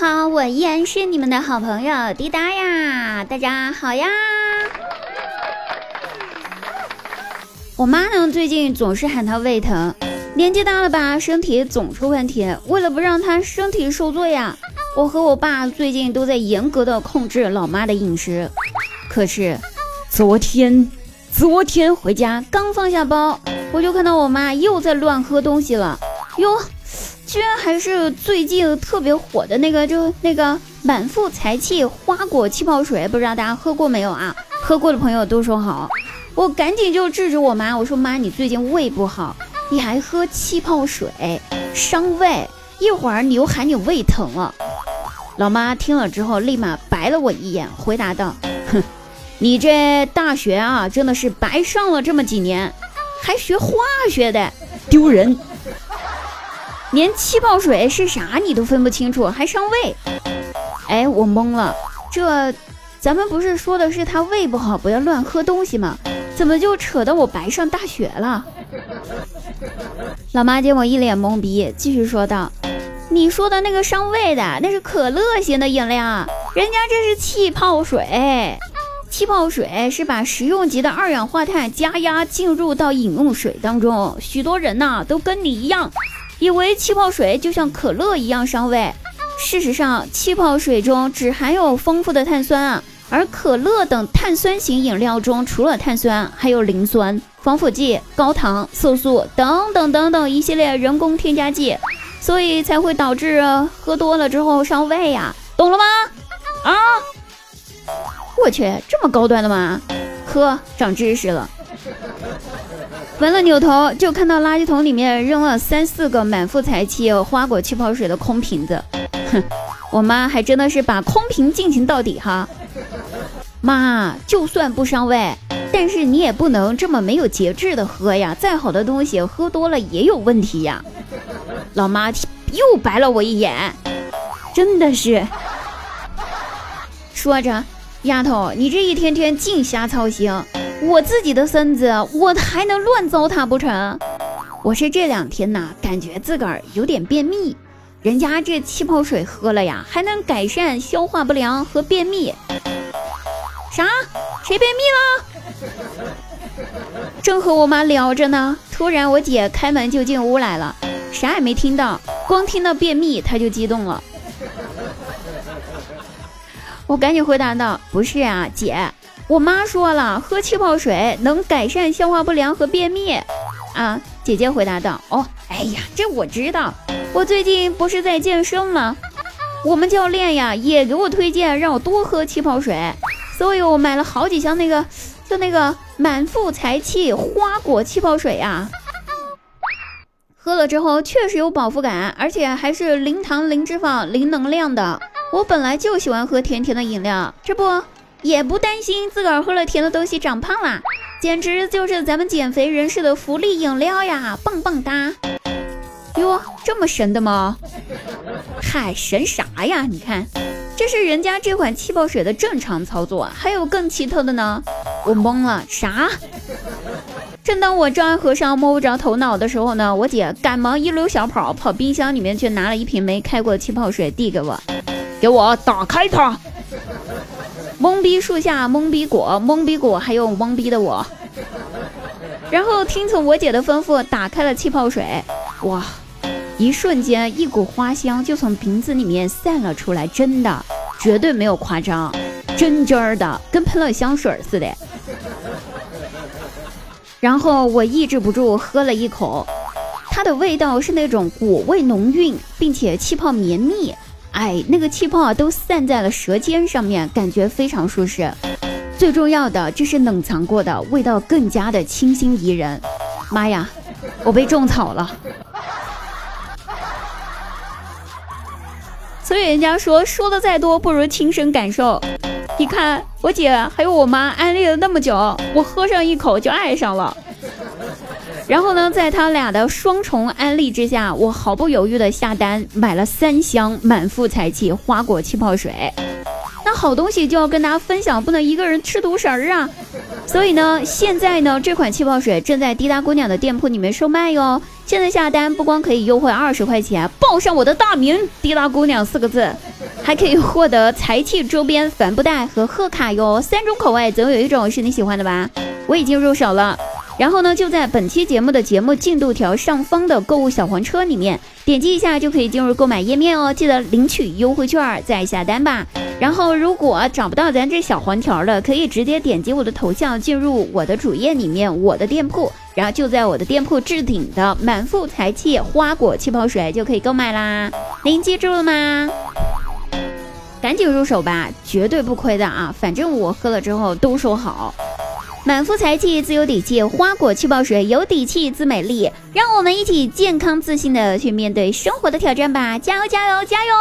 好，我依然是你们的好朋友滴答呀，大家好呀。我妈呢，最近总是喊她胃疼，年纪大了吧，身体总出问题。为了不让她身体受罪呀，我和我爸最近都在严格的控制老妈的饮食。可是昨天，昨天回家刚放下包，我就看到我妈又在乱喝东西了，哟。居然还是最近特别火的那个，就那个满腹才气花果气泡水，不知道大家喝过没有啊？喝过的朋友都说好。我赶紧就制止我妈，我说妈，你最近胃不好，你还喝气泡水，伤胃。一会儿你又喊你胃疼了。老妈听了之后，立马白了我一眼，回答道：“哼，你这大学啊，真的是白上了这么几年，还学化学的，丢人。”连气泡水是啥你都分不清楚，还伤胃？哎，我懵了，这咱们不是说的是他胃不好，不要乱喝东西吗？怎么就扯到我白上大学了？老妈见我一脸懵逼，继续说道：“你说的那个伤胃的，那是可乐型的饮料，人家这是气泡水。气泡水是把食用级的二氧化碳加压进入到饮用水当中，许多人呐都跟你一样。”以为气泡水就像可乐一样伤胃，事实上，气泡水中只含有丰富的碳酸啊，而可乐等碳酸型饮料中除了碳酸，还有磷酸、防腐剂、高糖、色素等等等等一系列人工添加剂，所以才会导致喝多了之后伤胃呀，懂了吗？啊！我去，这么高端的吗？呵，长知识了。完了，扭头就看到垃圾桶里面扔了三四个满腹才气花果气泡水的空瓶子。哼，我妈还真的是把空瓶进行到底哈。妈，就算不伤胃，但是你也不能这么没有节制的喝呀。再好的东西喝多了也有问题呀。老妈又白了我一眼，真的是。说着，丫头，你这一天天净瞎操心。我自己的身子，我还能乱糟蹋不成？我是这两天呐，感觉自个儿有点便秘。人家这气泡水喝了呀，还能改善消化不良和便秘。啥？谁便秘了？正和我妈聊着呢，突然我姐开门就进屋来了，啥也没听到，光听到便秘，她就激动了。我赶紧回答道：“不是啊，姐。”我妈说了，喝气泡水能改善消化不良和便秘。啊，姐姐回答道：“哦，哎呀，这我知道。我最近不是在健身吗？我们教练呀也给我推荐让我多喝气泡水，所以我买了好几箱那个，就那个满腹才气花果气泡水呀。喝了之后确实有饱腹感，而且还是零糖、零脂肪、零能量的。我本来就喜欢喝甜甜的饮料，这不。”也不担心自个儿喝了甜的东西长胖啦，简直就是咱们减肥人士的福利饮料呀，棒棒哒！哟，这么神的吗？嗨，神啥呀？你看，这是人家这款气泡水的正常操作，还有更奇特的呢！我懵了，啥？正当我丈二和尚摸不着头脑的时候呢，我姐赶忙一溜小跑跑冰箱里面去拿了一瓶没开过的气泡水递给我，给我打开它。懵逼树下懵逼果，懵逼果还有懵逼的我。然后听从我姐的吩咐，打开了气泡水。哇，一瞬间，一股花香就从瓶子里面散了出来，真的，绝对没有夸张，真真儿的，跟喷了香水似的。然后我抑制不住喝了一口，它的味道是那种果味浓郁，并且气泡绵密。哎，那个气泡啊，都散在了舌尖上面，感觉非常舒适。最重要的，这是冷藏过的，味道更加的清新宜人。妈呀，我被种草了！所以人家说，说的再多不如亲身感受。你看，我姐还有我妈安利了那么久，我喝上一口就爱上了。然后呢，在他俩的双重安利之下，我毫不犹豫的下单买了三箱满腹才气花果气泡水。那好东西就要跟大家分享，不能一个人吃独食儿啊！所以呢，现在呢，这款气泡水正在滴答姑娘的店铺里面售卖哟。现在下单不光可以优惠二十块钱，报上我的大名“滴答姑娘”四个字，还可以获得财气周边帆布袋和贺卡哟，三种口味，总有一种是你喜欢的吧？我已经入手了。然后呢，就在本期节目的节目进度条上方的购物小黄车里面，点击一下就可以进入购买页面哦。记得领取优惠券再下单吧。然后如果找不到咱这小黄条的，可以直接点击我的头像进入我的主页里面，我的店铺，然后就在我的店铺置顶的满腹才气花果气泡水就可以购买啦。您记住了吗？赶紧入手吧，绝对不亏的啊！反正我喝了之后都说好。满腹才气自有底气，花果气泡水有底气自美丽。让我们一起健康自信的去面对生活的挑战吧！加油加油加油！